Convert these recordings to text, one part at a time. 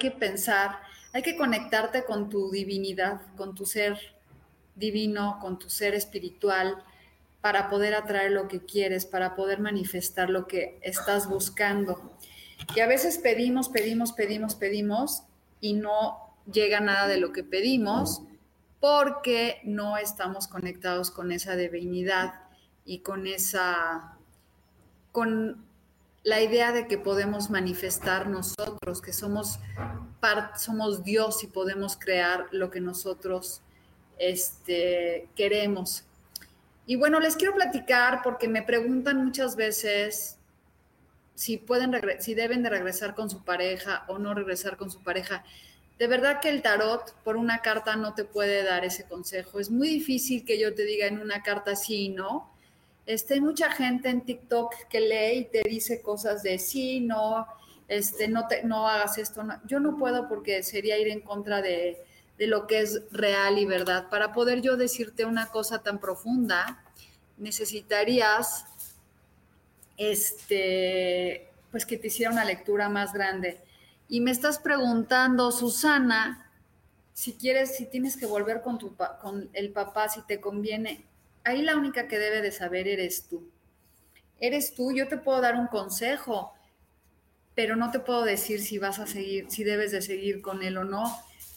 Que pensar, hay que conectarte con tu divinidad, con tu ser divino, con tu ser espiritual, para poder atraer lo que quieres, para poder manifestar lo que estás buscando. Y a veces pedimos, pedimos, pedimos, pedimos y no llega nada de lo que pedimos porque no estamos conectados con esa divinidad y con esa, con la idea de que podemos manifestar nosotros, que somos, somos Dios y podemos crear lo que nosotros este, queremos. Y bueno, les quiero platicar porque me preguntan muchas veces si pueden si deben de regresar con su pareja o no regresar con su pareja. De verdad que el tarot por una carta no te puede dar ese consejo. Es muy difícil que yo te diga en una carta sí y no este, hay mucha gente en TikTok que lee y te dice cosas de sí, no, este, no, te, no hagas esto. Yo no puedo porque sería ir en contra de, de lo que es real y verdad. Para poder yo decirte una cosa tan profunda, necesitarías este, pues que te hiciera una lectura más grande. Y me estás preguntando, Susana, si quieres, si tienes que volver con, tu, con el papá, si te conviene ahí la única que debe de saber eres tú. Eres tú, yo te puedo dar un consejo, pero no te puedo decir si vas a seguir, si debes de seguir con él o no,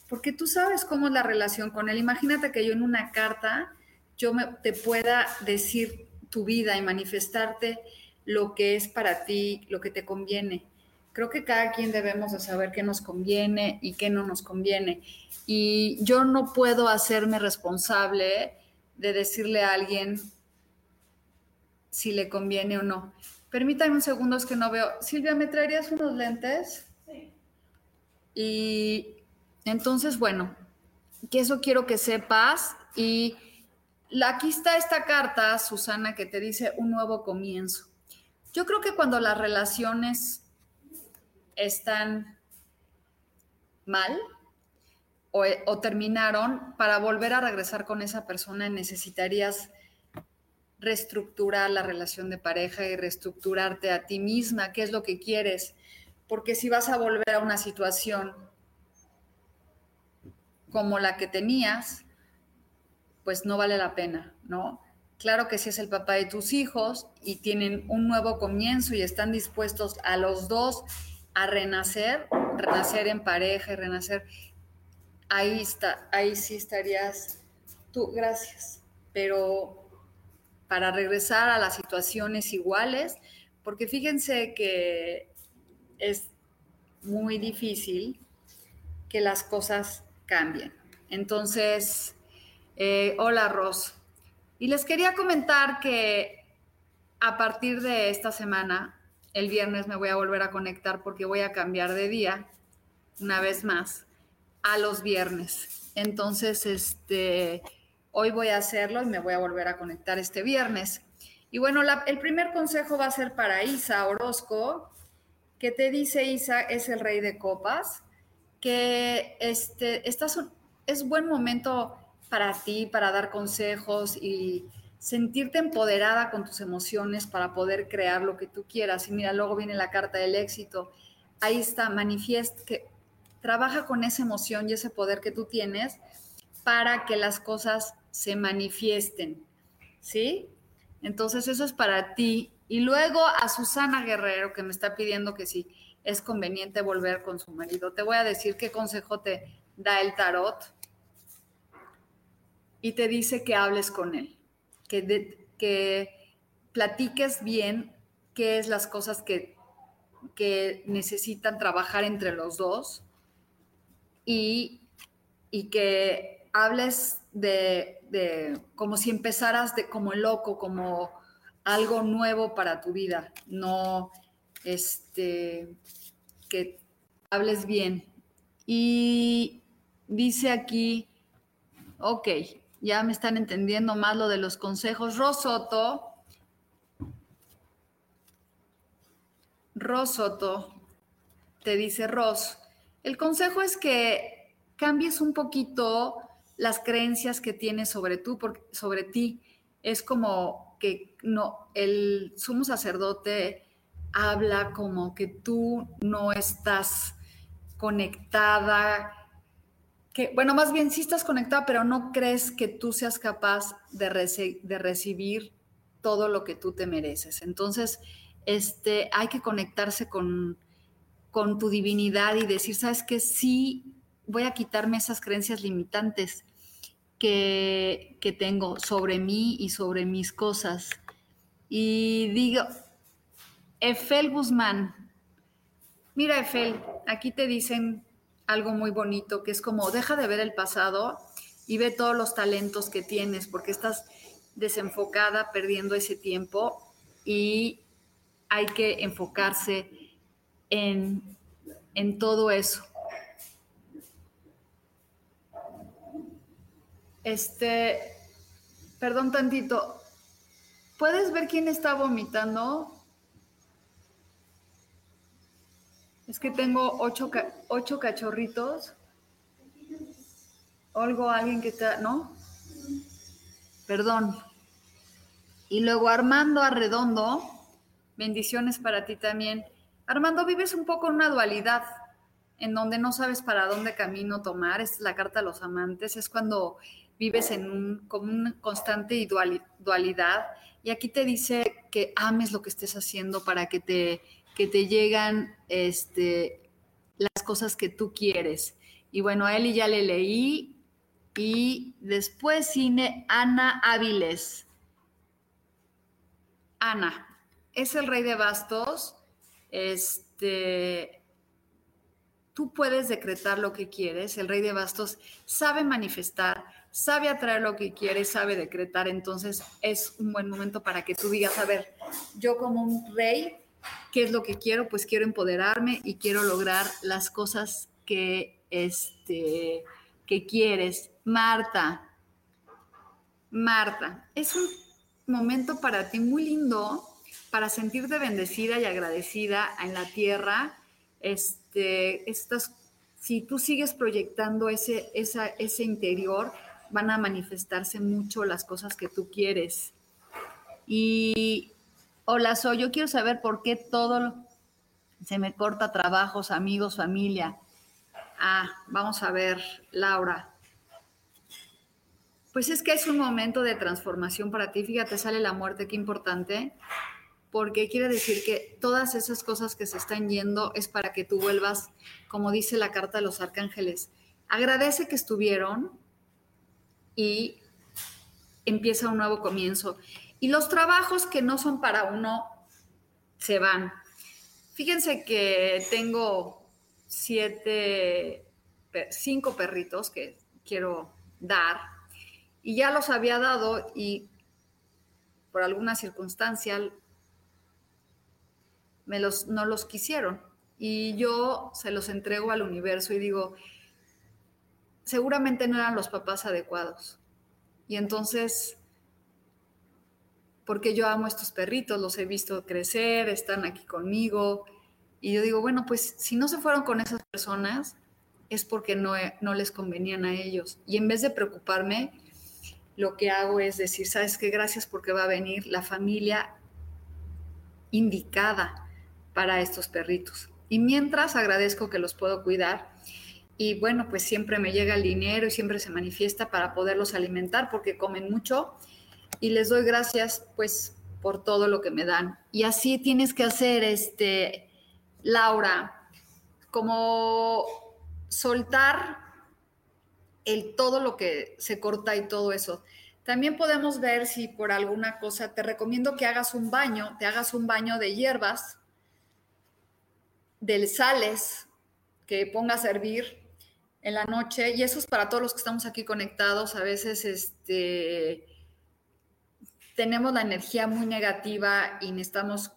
porque tú sabes cómo es la relación con él. Imagínate que yo en una carta yo te pueda decir tu vida y manifestarte lo que es para ti, lo que te conviene. Creo que cada quien debemos de saber qué nos conviene y qué no nos conviene. Y yo no puedo hacerme responsable de decirle a alguien si le conviene o no. Permítame un segundo, es que no veo. Silvia, ¿me traerías unos lentes? Sí. Y entonces, bueno, que eso quiero que sepas. Y aquí está esta carta, Susana, que te dice un nuevo comienzo. Yo creo que cuando las relaciones están mal, o, terminaron, para volver a regresar con esa persona necesitarías reestructurar la relación de pareja y reestructurarte a ti misma, qué es lo que quieres, porque si vas a volver a una situación como la que tenías, pues no vale la pena, ¿no? Claro que si es el papá de tus hijos y tienen un nuevo comienzo y están dispuestos a los dos a renacer, renacer en pareja y renacer, ahí está, ahí sí estarías tú, gracias. Pero para regresar a las situaciones iguales, porque fíjense que es muy difícil que las cosas cambien. Entonces, eh, hola Ros. Y les quería comentar que a partir de esta semana, el viernes me voy a volver a conectar porque voy a cambiar de día una vez más a los viernes. Entonces, este, hoy voy a hacerlo y me voy a volver a conectar este viernes. Y bueno, el primer consejo va a ser para Isa Orozco, que te dice Isa es el rey de copas, que este, estás, es buen momento para ti, para dar consejos y sentirte empoderada con tus emociones para poder crear lo que tú quieras. Y mira, luego viene la carta del éxito. Ahí está, manifiesta, que trabaja con esa emoción y ese poder que tú tienes para que las cosas se manifiesten, ¿sí? Entonces eso es para ti. Y luego a Susana Guerrero, que me está pidiendo que sí, es conveniente volver con su marido. Te voy a decir qué consejo te da el tarot y te dice que hables con él, que, que platiques bien qué es las cosas que, que necesitan trabajar entre los dos y, y que hables de, de, como si empezaras de como loco, como algo nuevo para tu vida, no este, que hables bien. Y dice aquí, ok, ya me están entendiendo más lo de los consejos. Rosoto, Rosoto, te dice Ros, el consejo es que cambies un poquito las creencias que tienes sobre, tú, sobre ti. Es como que no, el sumo sacerdote habla como que tú no estás conectada, que, bueno, más bien sí estás conectada, pero no crees que tú seas capaz de, de recibir todo lo que tú te mereces. Entonces, este, hay que conectarse con, con tu divinidad y decir, ¿sabes qué? Sí, voy a quitarme esas creencias limitantes que, que tengo sobre mí y sobre mis cosas. Y digo, Efel Guzmán. Mira, Efel, aquí te dicen algo muy bonito, que es como, deja de ver el pasado y ve todos los talentos que tienes, porque estás desenfocada, perdiendo ese tiempo y hay que enfocarse en, en todo eso. Este, perdón tantito, ¿puedes ver quién está vomitando? Es que tengo ocho, ocho cachorritos. Olgo, alguien que está, ¿no? Perdón. Y luego Armando Arredondo, bendiciones para ti también. Armando, vives un poco en una dualidad, en donde no sabes para dónde camino tomar. Esta es la carta a los amantes, es cuando vives en un, como una constante dualidad. Y aquí te dice que ames lo que estés haciendo para que te que te llegan este, las cosas que tú quieres. Y bueno, a Eli ya le leí. Y después cine Ana Áviles. Ana, es el rey de bastos. Este, tú puedes decretar lo que quieres. El rey de bastos sabe manifestar, sabe atraer lo que quiere, sabe decretar. Entonces es un buen momento para que tú digas, a ver, yo como un rey ¿Qué es lo que quiero? Pues quiero empoderarme y quiero lograr las cosas que, este, que quieres. Marta, Marta, es un momento para ti muy lindo para sentirte bendecida y agradecida en la tierra. Este, estas, si tú sigues proyectando ese, ese interior, van a manifestarse mucho las cosas que tú quieres. Y Hola, soy. Yo quiero saber por qué todo se me corta trabajos, amigos, familia. Ah, vamos a ver, Laura. Pues es que es un momento de transformación para ti. Fíjate, sale la muerte, qué importante, porque quiere decir que todas esas cosas que se están yendo es para que tú vuelvas, como dice la carta de los arcángeles. Agradece que estuvieron y empieza un nuevo comienzo. Y los trabajos que no son para uno se van. Fíjense que tengo siete, cinco perritos que quiero dar y ya los había dado y por alguna circunstancia me los, no los quisieron. Y yo se los entrego al universo y digo, seguramente no eran los papás adecuados. Y entonces porque yo amo a estos perritos, los he visto crecer, están aquí conmigo. Y yo digo, bueno, pues si no se fueron con esas personas, es porque no, no les convenían a ellos. Y en vez de preocuparme, lo que hago es decir, ¿sabes qué? Gracias porque va a venir la familia indicada para estos perritos. Y mientras agradezco que los puedo cuidar, y bueno, pues siempre me llega el dinero y siempre se manifiesta para poderlos alimentar porque comen mucho y les doy gracias pues por todo lo que me dan. Y así tienes que hacer, este, Laura, como soltar el todo lo que se corta y todo eso. También podemos ver si por alguna cosa, te recomiendo que hagas un baño, te hagas un baño de hierbas, de sales, que pongas a hervir en la noche, y eso es para todos los que estamos aquí conectados, a veces este, tenemos la energía muy negativa y necesitamos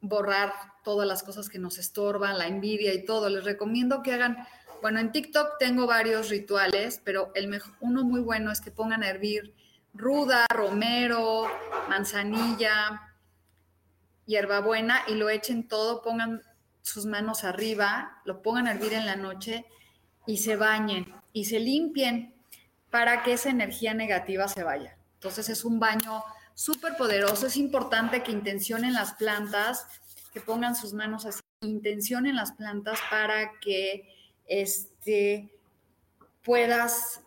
borrar todas las cosas que nos estorban, la envidia y todo. Les recomiendo que hagan, bueno, en TikTok tengo varios rituales, pero el uno muy bueno es que pongan a hervir ruda, romero, manzanilla, hierbabuena y lo echen todo, pongan sus manos arriba, lo pongan a hervir en la noche y se bañen y se limpien para que esa energía negativa se vaya. Entonces es un baño súper poderoso. Es importante que intencionen las plantas, que pongan sus manos así, intencionen las plantas para que este, puedas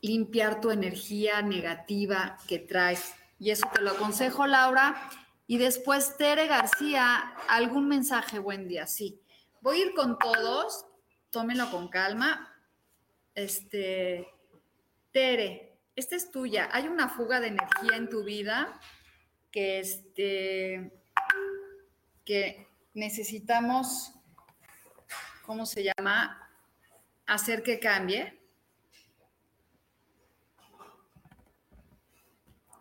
limpiar tu energía negativa que traes. Y eso te lo aconsejo, Laura. Y después, Tere García, algún mensaje, buen día, sí. Voy a ir con todos, tómenlo con calma. Este, Tere, esta es tuya. Hay una fuga de energía en tu vida que, este, que necesitamos, ¿cómo se llama? Hacer que cambie.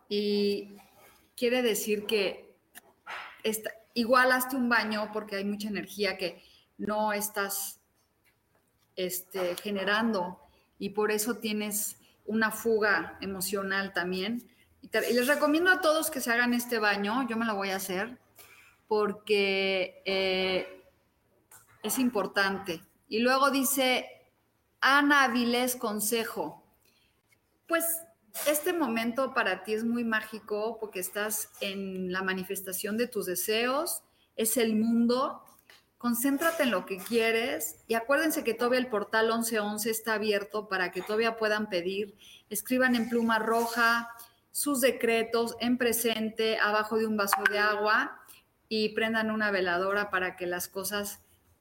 Y quiere decir que igual hazte un baño porque hay mucha energía que no estás este, generando y por eso tienes una fuga emocional también. Y, les recomiendo a todos que se hagan este baño, yo me lo voy a hacer porque eh, es importante. Y luego dice Ana Avilés Consejo, pues este momento para ti es muy mágico porque estás en la manifestación de tus deseos, es el mundo. Concéntrate en lo que quieres y acuérdense que todavía el portal 1111 está abierto para que todavía puedan pedir. Escriban en pluma roja sus decretos en presente, abajo de un vaso de agua y prendan una veladora para que las cosas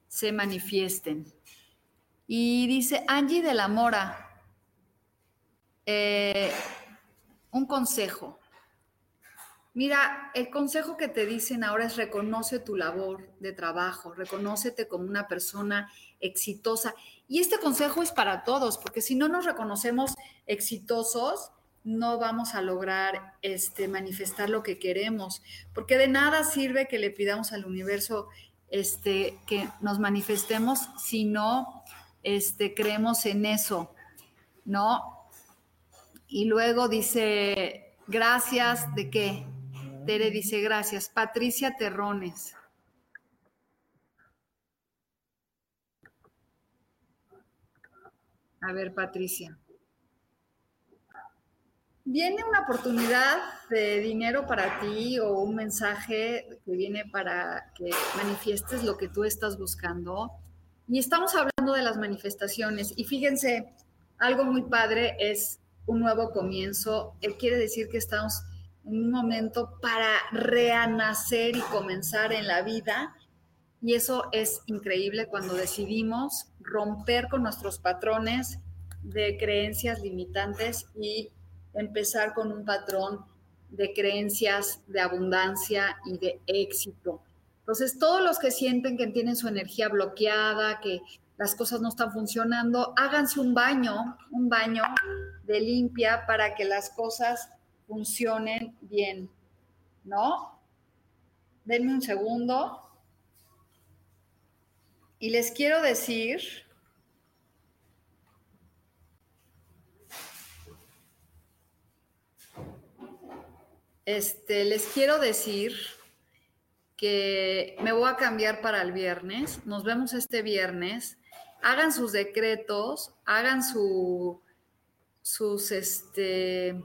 se manifiesten. Y dice Angie de la Mora, eh, un consejo. Mira, el consejo que te dicen ahora es reconoce tu labor de trabajo, reconócete como una persona exitosa. Y este consejo es para todos, porque si no nos reconocemos exitosos, no vamos a lograr este, manifestar lo que queremos, porque de nada sirve que le pidamos al universo este, que nos manifestemos si no este, creemos en eso, ¿no? Y luego dice, gracias, ¿de qué? Tere dice, gracias. Patricia Terrones. A ver, Patricia. Viene una oportunidad de dinero para ti o un mensaje que viene para que manifiestes lo que tú estás buscando. Y estamos hablando de las manifestaciones. Y fíjense, algo muy padre es un nuevo comienzo. Él quiere decir que estamos en un momento para reanacer y comenzar en la vida. Y eso es increíble cuando decidimos romper con nuestros patrones de creencias limitantes y empezar con un patrón de creencias de abundancia y de éxito. Entonces, todos los que sienten que tienen su energía bloqueada, que las cosas no están funcionando, háganse un baño, un baño de limpia para que las cosas funcionen bien, ¿no? Denme un segundo. Y les quiero decir este, les quiero decir que me voy a cambiar para el viernes. Nos vemos este viernes hagan sus decretos, hagan su, este,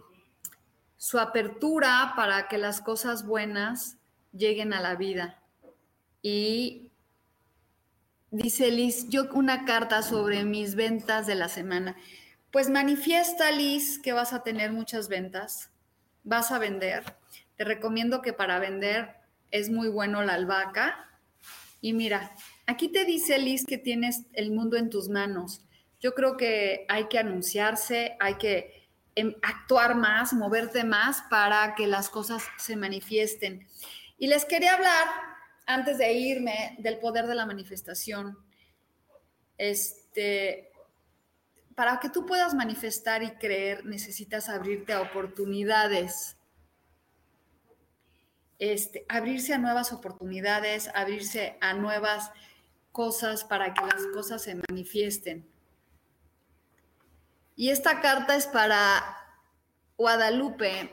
su apertura para que las cosas buenas lleguen a la vida. Y dice Liz, yo una carta sobre mis ventas de la semana. Pues manifiesta, Liz, que vas a tener muchas ventas, vas a vender. Te recomiendo que para vender es muy bueno la albahaca Y mira, aquí te dice Liz que tienes el mundo en tus manos. Yo creo que hay que anunciarse, hay que em, actuar más, moverte más para que las cosas se manifiesten. Y les quería hablar, antes de irme, del poder de la manifestación. Este, para que tú puedas manifestar y creer, necesitas abrirte a oportunidades. Este, abrirse a nuevas oportunidades, abrirse a nuevas cosas para que las cosas se manifiesten. Y esta carta es para Guadalupe.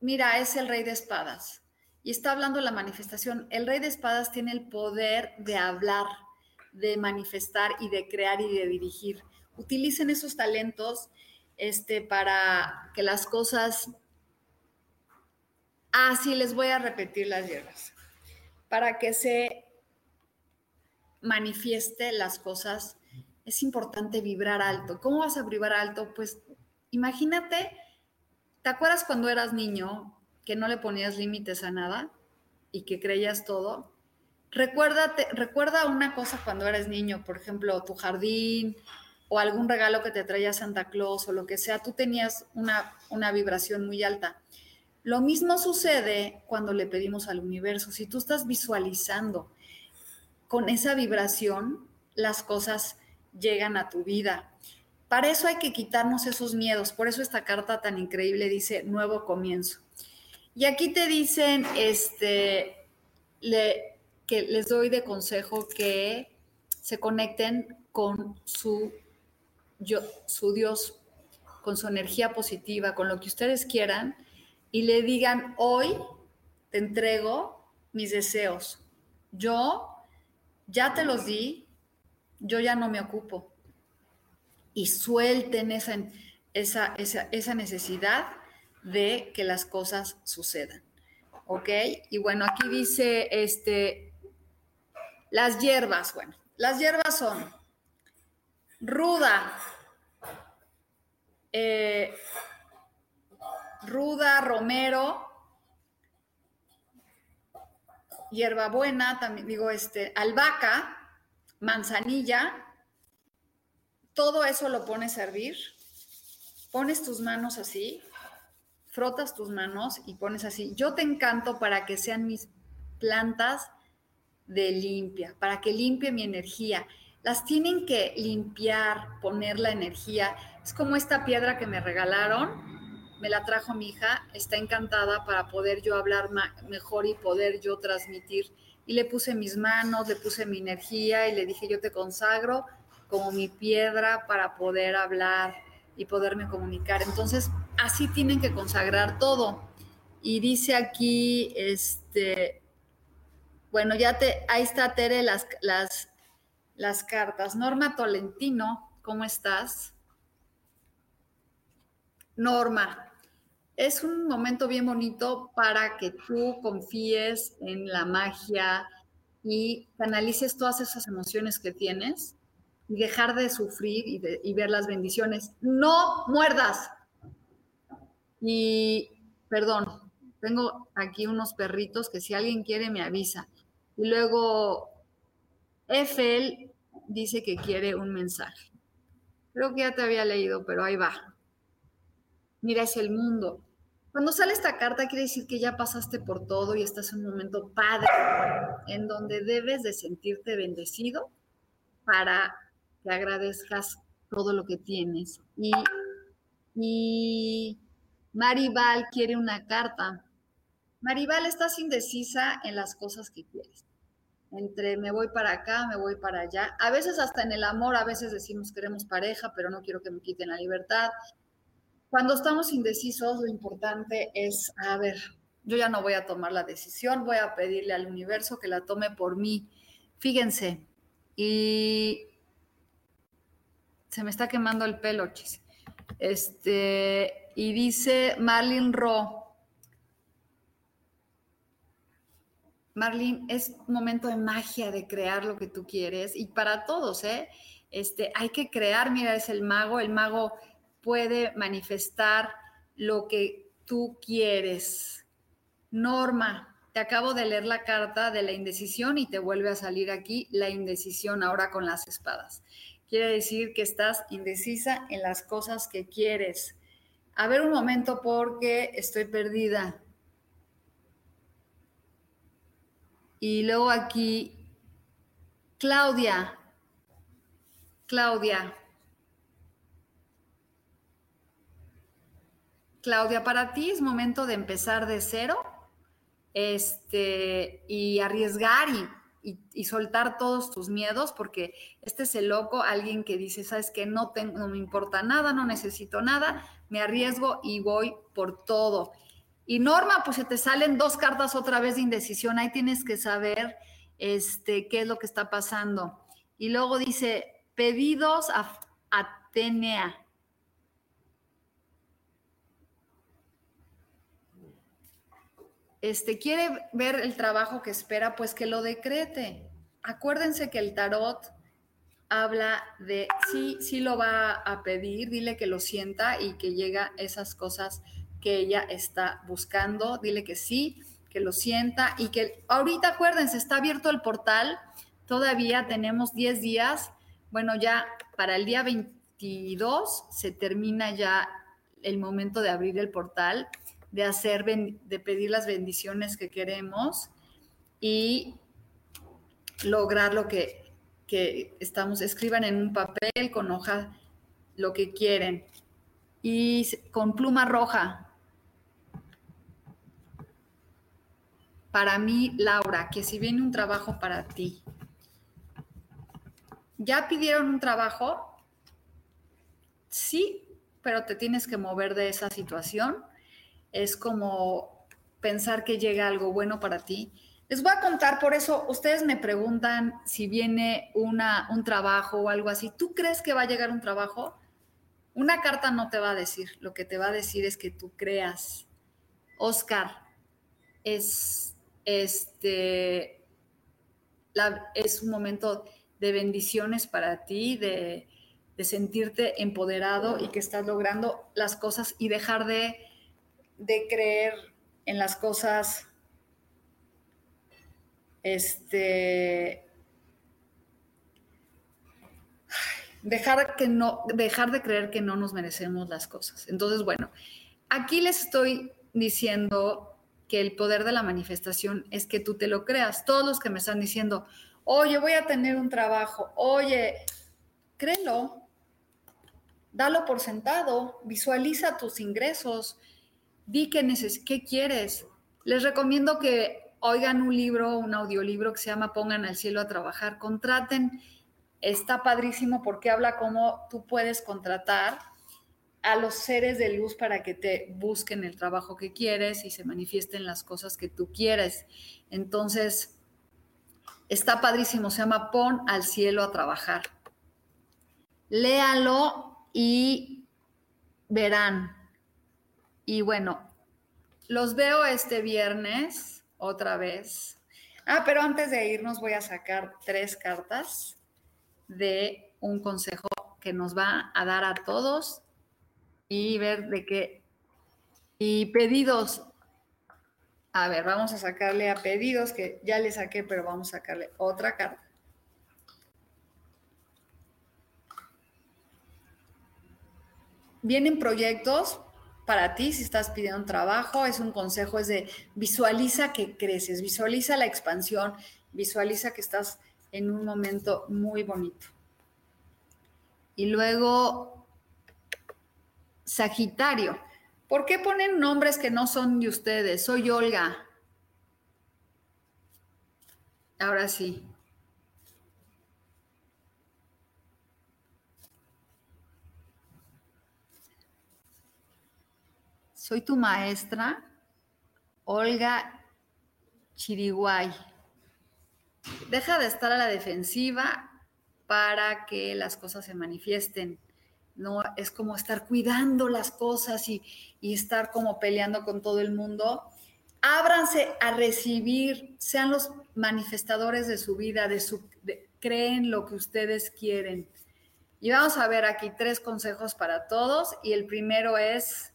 Mira, es el rey de espadas. Y está hablando la manifestación. El rey de espadas tiene el poder de hablar, de manifestar y de crear y de dirigir. Utilicen esos talentos este, para que las cosas Ah, sí, les voy a repetir las hierbas. Para que se manifieste las cosas, es importante vibrar alto. ¿Cómo vas a vibrar alto? Pues imagínate, ¿te acuerdas cuando eras niño que no le ponías límites a nada y que creías todo? Recuérdate, recuerda una cosa cuando eras niño, por ejemplo, tu jardín o algún regalo que te traía Santa Claus o lo que sea, tú tenías una, una vibración muy alta. Lo mismo sucede cuando le pedimos al universo. Si tú estás visualizando con esa vibración, las cosas llegan a tu vida. Para eso hay que quitarnos esos miedos. Por eso esta carta tan increíble dice nuevo comienzo. Y aquí te dicen este, que les doy de consejo que se conecten con su, yo, su Dios, con su energía positiva, con lo que ustedes quieran y le digan, hoy te entrego mis deseos. Yo ya te los di, yo ya no me ocupo. Y suelten esa, esa, esa, necesidad de que las cosas sucedan. ¿Ok? Y bueno, aquí dice, este, las hierbas, bueno, las hierbas son ruda, eh, ruda, romero, hierbabuena, también digo, este, albahaca, manzanilla, todo eso lo pones a hervir, pones tus manos así, frotas tus manos y pones así. Yo te encanto para que sean mis plantas de limpia, para que limpie mi energía. Las tienen que limpiar, poner la energía. Es como esta piedra que me regalaron, me la trajo mi hija, está encantada para poder yo hablar mejor y poder yo transmitir. Y le puse mis manos, le puse mi energía y le dije, yo te consagro como mi piedra para poder hablar y poderme comunicar. Entonces, así tienen que consagrar todo. Y dice aquí, este, bueno, ya te, ahí está Tere, las, las, las cartas. Norma Tolentino, ¿cómo estás? Norma, es un momento bien bonito para que tú confíes en la magia y canalices todas esas emociones que tienes y dejar de sufrir y, ver las bendiciones. No muerdas. Y, perdón, tengo aquí unos perritos que si alguien quiere me avisa. Y luego, Efel dice que quiere un mensaje. Creo que ya te había leído, pero ahí va. Mira, es el mundo. Cuando sale esta carta quiere decir que ya pasaste por todo y estás en un momento padre en donde debes de sentirte bendecido para que agradezcas todo lo que tienes. Y, y Maribal quiere una carta. Maribal, estás indecisa en las cosas que quieres. Entre me voy para acá, me voy para allá. A veces hasta en el amor, a veces decimos queremos pareja, pero no quiero que me quiten la libertad. Cuando estamos indecisos, lo importante es, a ver, yo ya no voy a tomar la decisión, voy a pedirle al universo que la tome por mí. Fíjense, y se me está quemando el pelo, chis. Este, y dice Marlene Ro. Marlene, es momento de magia de crear lo que tú quieres y para todos, ¿eh? Este, hay que crear, mira, es el mago, el mago puede manifestar lo que tú quieres. Norma, te acabo de leer la carta de la indecisión y te vuelve a salir aquí la indecisión ahora con las espadas. Quiere decir que estás indecisa en las cosas que quieres. A ver un momento porque estoy perdida. Y luego aquí, Claudia, Claudia, Claudia, para ti es momento de empezar de cero este, y arriesgar y, soltar todos tus miedos, porque este es el loco, alguien que dice, sabes que no me importa nada, no necesito nada, me arriesgo y voy por todo. Y Norma, pues se te salen dos cartas otra vez de indecisión, ahí tienes que saber este, qué es lo que está pasando. Y luego dice, pedidos a Atenea. Este, quiere ver el trabajo que espera, pues que lo decrete. Acuérdense que el tarot habla de sí, sí lo va a pedir, dile que lo sienta y que llega esas cosas que ella está buscando, dile que sí, que lo sienta y que ahorita acuérdense, está abierto el portal, todavía tenemos 10 días, bueno, ya para el día 22 se termina ya el momento de abrir el portal de hacer, de pedir las bendiciones que queremos y lograr lo que, estamos, escriban en un papel con hoja lo que quieren y con pluma roja. Para mí, Laura, que si viene un trabajo para ti, ¿ya pidieron un trabajo? Sí, pero te tienes que mover de esa situación es como pensar que llega algo bueno para ti. Les voy a contar, por eso ustedes me preguntan si viene una, un trabajo o algo así. ¿Tú crees que va a llegar un trabajo? Una carta no te va a decir, lo que te va a decir es que tú creas. Oscar, es, este, es un momento de bendiciones para ti, de, de sentirte empoderado y que estás logrando las cosas y dejar de de creer en las cosas, este, dejar, que no, dejar de creer que no nos merecemos las cosas. Entonces, bueno, aquí les estoy diciendo que el poder de la manifestación es que tú te lo creas. Todos los que me están diciendo, oye, voy a tener un trabajo, oye, créelo, dalo por sentado, visualiza tus ingresos, di qué, qué quieres. Les recomiendo que oigan un libro, un audiolibro que se llama Pongan al cielo a trabajar, contraten, está padrísimo porque habla cómo tú puedes contratar a los seres de luz para que te busquen el trabajo que quieres y se manifiesten las cosas que tú quieres. Entonces, está padrísimo, se llama Pon al cielo a trabajar. Léalo y verán, y bueno, los veo este viernes otra vez. Ah, pero antes de irnos voy a sacar tres cartas de un consejo que nos va a dar a todos y ver de qué. Y pedidos. A ver, vamos a sacarle a pedidos, que ya le saqué, pero vamos a sacarle otra carta. Vienen proyectos para ti si estás pidiendo un trabajo, es un consejo, es de visualiza que creces, visualiza la expansión, visualiza que estás en un momento muy bonito. Y luego, Sagitario. ¿Por qué ponen nombres que no son de ustedes? Soy Olga. Ahora sí. Soy tu maestra, Olga Chiriguay. Deja de estar a la defensiva para que las cosas se manifiesten. No es como estar cuidando las cosas y, estar como peleando con todo el mundo. Ábranse a recibir, sean los manifestadores de su vida, de su, creen lo que ustedes quieren. Y vamos a ver aquí tres consejos para todos. Y el primero es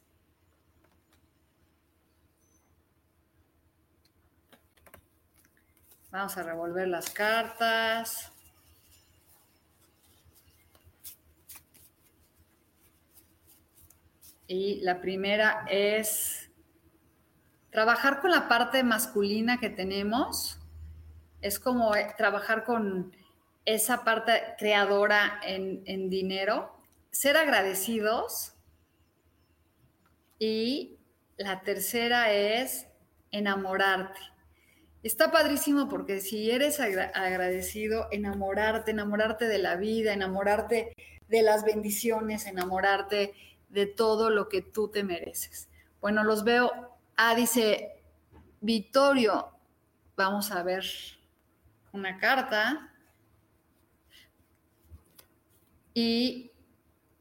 Vamos a revolver las cartas. Y la primera es trabajar con la parte masculina que tenemos. Es como eh, trabajar con esa parte creadora en, dinero. Ser agradecidos. Y la tercera es enamorarte. Está padrísimo porque si eres agradecido, enamorarte, enamorarte de la vida, enamorarte de las bendiciones, enamorarte de todo lo que tú te mereces. Bueno, los veo. Ah, dice Vittorio, vamos a ver una carta. Y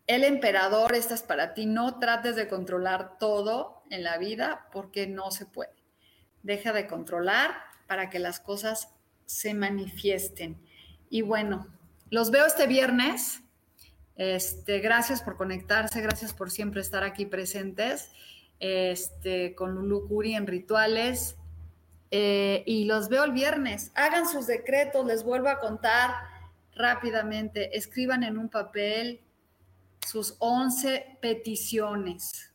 el emperador, esta es para ti, no trates de controlar todo en la vida porque no se puede. Deja de controlar para que las cosas se manifiesten. Y bueno, los veo este viernes este, gracias por conectarse, gracias por siempre estar aquí presentes este, con Lulu Curi en rituales. Eh, y los veo el viernes. Hagan sus decretos, les vuelvo a contar rápidamente. Escriban en un papel sus 11 peticiones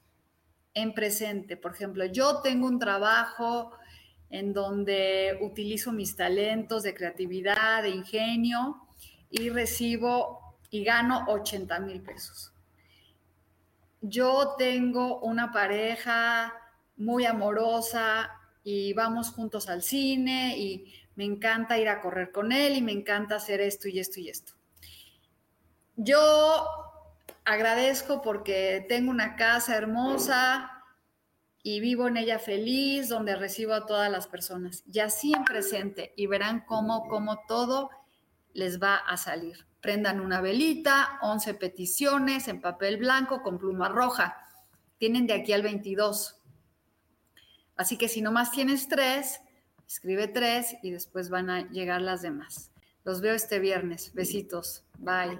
en presente. Por ejemplo, yo tengo un trabajo en donde utilizo mis talentos de creatividad, de ingenio y recibo y gano 80 mil pesos. Yo tengo una pareja muy amorosa y vamos juntos al cine y me encanta ir a correr con él y me encanta hacer esto y esto y esto. Yo agradezco porque tengo una casa hermosa y vivo en ella feliz, donde recibo a todas las personas. Y así en presente y verán cómo, cómo todo les va a salir prendan una velita, 11 peticiones en papel blanco con pluma roja. Tienen de aquí al 22. Así que si nomás tienes tres, escribe tres y después van a llegar las demás. Los veo este viernes. Besitos. Bye.